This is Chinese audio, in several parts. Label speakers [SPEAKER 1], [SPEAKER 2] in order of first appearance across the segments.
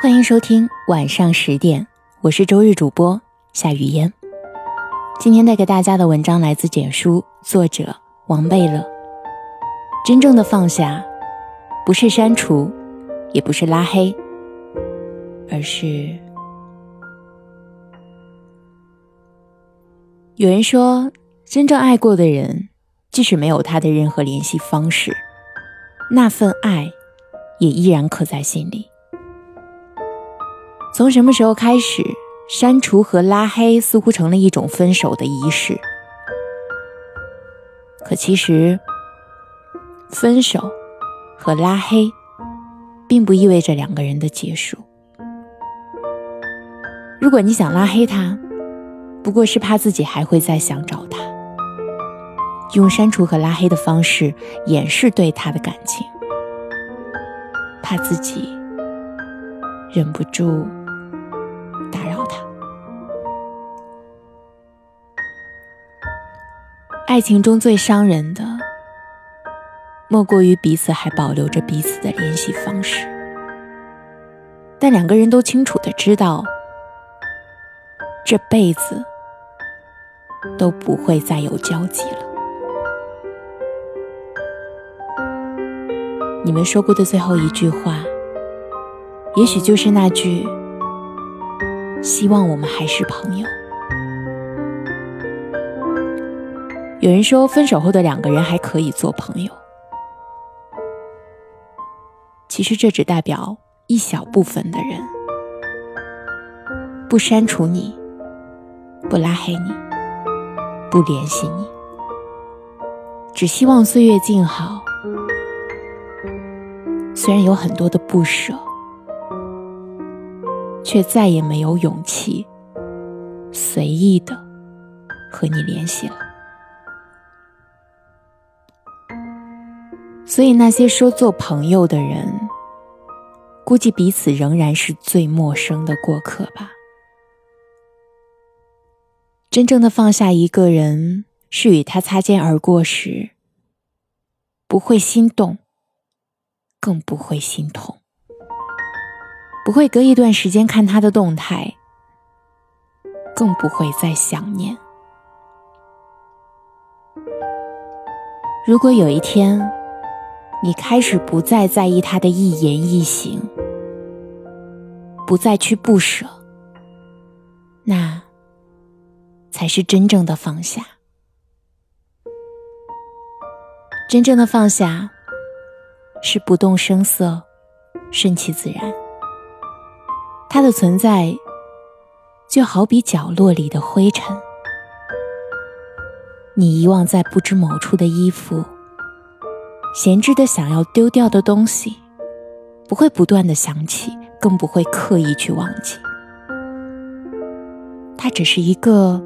[SPEAKER 1] 欢迎收听晚上十点，我是周日主播夏雨嫣。今天带给大家的文章来自简书，作者王贝勒。真正的放下，不是删除，也不是拉黑，而是……有人说，真正爱过的人，即使没有他的任何联系方式，那份爱也依然刻在心里。从什么时候开始，删除和拉黑似乎成了一种分手的仪式？可其实，分手和拉黑，并不意味着两个人的结束。如果你想拉黑他，不过是怕自己还会再想找他，用删除和拉黑的方式掩饰对他的感情，怕自己忍不住。爱情中最伤人的，莫过于彼此还保留着彼此的联系方式，但两个人都清楚的知道，这辈子都不会再有交集了。你们说过的最后一句话，也许就是那句“希望我们还是朋友”。有人说，分手后的两个人还可以做朋友。其实这只代表一小部分的人，不删除你，不拉黑你，不联系你，只希望岁月静好。虽然有很多的不舍，却再也没有勇气随意的和你联系了。所以，那些说做朋友的人，估计彼此仍然是最陌生的过客吧。真正的放下一个人，是与他擦肩而过时，不会心动，更不会心痛，不会隔一段时间看他的动态，更不会再想念。如果有一天，你开始不再在意他的一言一行，不再去不舍，那才是真正的放下。真正的放下，是不动声色，顺其自然。它的存在，就好比角落里的灰尘，你遗忘在不知某处的衣服。闲置的想要丢掉的东西，不会不断的想起，更不会刻意去忘记。它只是一个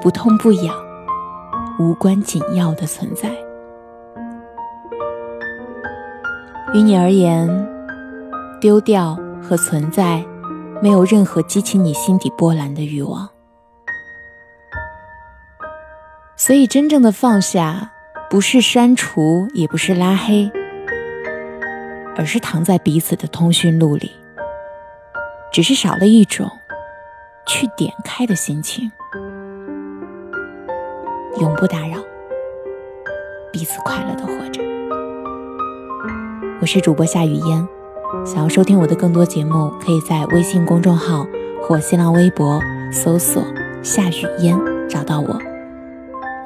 [SPEAKER 1] 不痛不痒、无关紧要的存在。于你而言，丢掉和存在，没有任何激起你心底波澜的欲望。所以，真正的放下。不是删除，也不是拉黑，而是躺在彼此的通讯录里，只是少了一种去点开的心情。永不打扰，彼此快乐的活着。我是主播夏雨嫣，想要收听我的更多节目，可以在微信公众号或新浪微博搜索“夏雨嫣”找到我。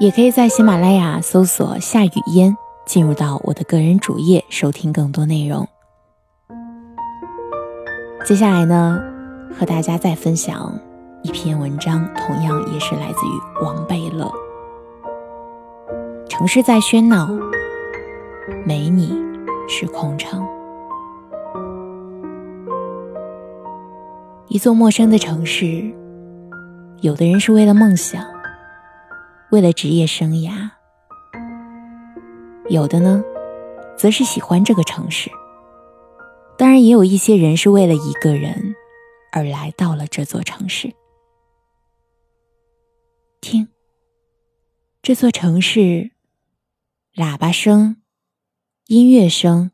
[SPEAKER 1] 也可以在喜马拉雅搜索“夏雨嫣”，进入到我的个人主页收听更多内容。接下来呢，和大家再分享一篇文章，同样也是来自于王贝勒。城市在喧闹，没你是空城。一座陌生的城市，有的人是为了梦想。为了职业生涯，有的呢，则是喜欢这个城市。当然，也有一些人是为了一个人而来到了这座城市。听，这座城市，喇叭声、音乐声、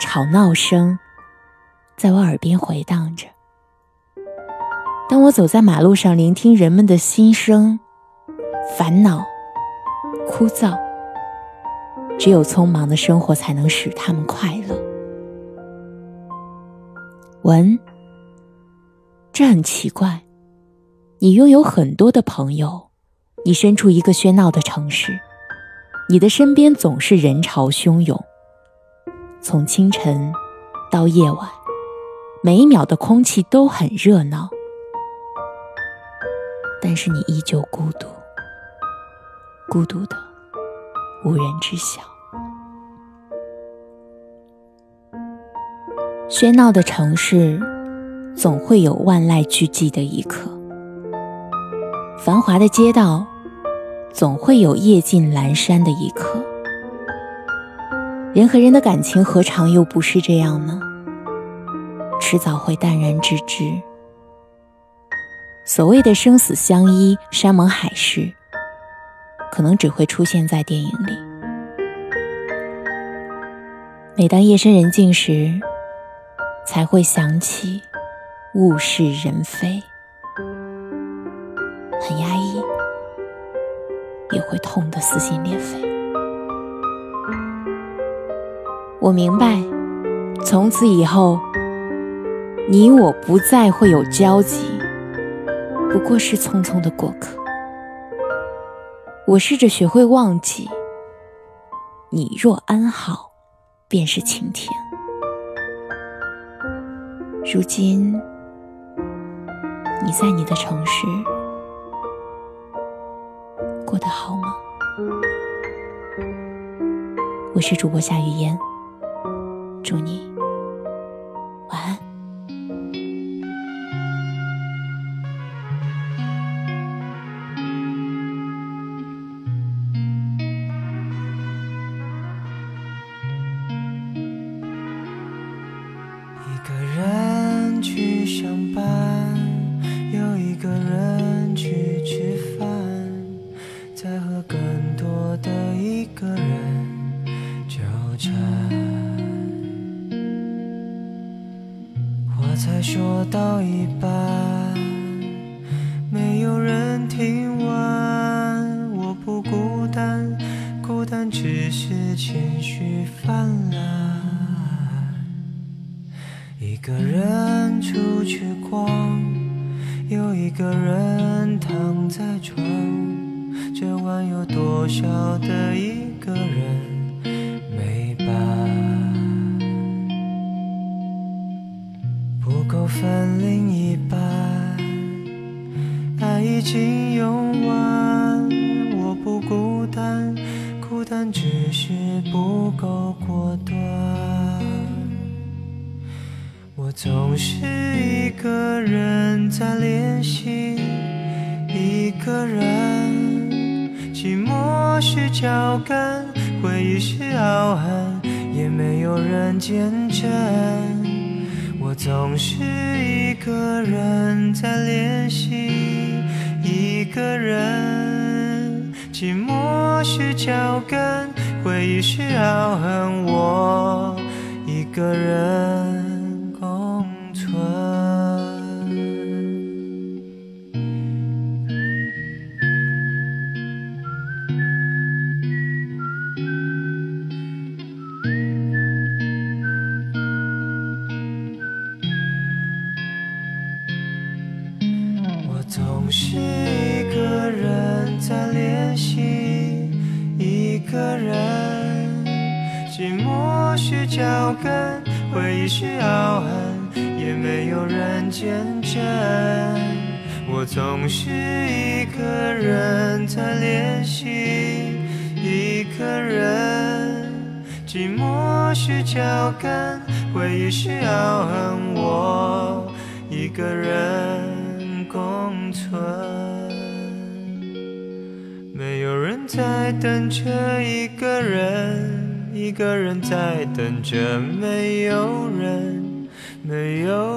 [SPEAKER 1] 吵闹声、在我耳边回荡着。当我走在马路上，聆听人们的心声、烦恼、枯燥，只有匆忙的生活才能使他们快乐。文，这很奇怪。你拥有很多的朋友，你身处一个喧闹的城市，你的身边总是人潮汹涌。从清晨到夜晚，每一秒的空气都很热闹，但是你依旧孤独，孤独的无人知晓。喧闹的城市，总会有万籁俱寂的一刻；繁华的街道，总会有夜尽阑珊的一刻。人和人的感情，何尝又不是这样呢？迟早会淡然之。所谓的生死相依、山盟海誓，可能只会出现在电影里。每当夜深人静时，才会想起物是人非，很压抑，也会痛得撕心裂肺。我明白，从此以后，你我不再会有交集，不过是匆匆的过客。我试着学会忘记，你若安好，便是晴天。如今，你在你的城市过得好吗？我是主播夏雨嫣，祝你。
[SPEAKER 2] 相伴，又一个人去吃饭，再和更多的一个人纠缠。话才说到一半，没有人听完。我不孤单，孤单只是情绪泛滥。一个人出去逛，有一个人躺在床。这晚有多少的一个人没伴？不够分另一半，爱已经用完。我不孤单，孤单只是不够果断。我总是一个人在练习，一个人，寂寞是脚干，回忆是傲寒，也没有人见证。我总是一个人在练习，一个人，寂寞是脚跟，回忆是傲寒，我一个人个人，寂寞是脚跟，回忆是傲寒，也没有人见证。我总是一个人在练习，一个人，寂寞是脚跟，回忆是傲寒，我一个人。共存，没有人在等着一个人，一个人在等着没有人，没有。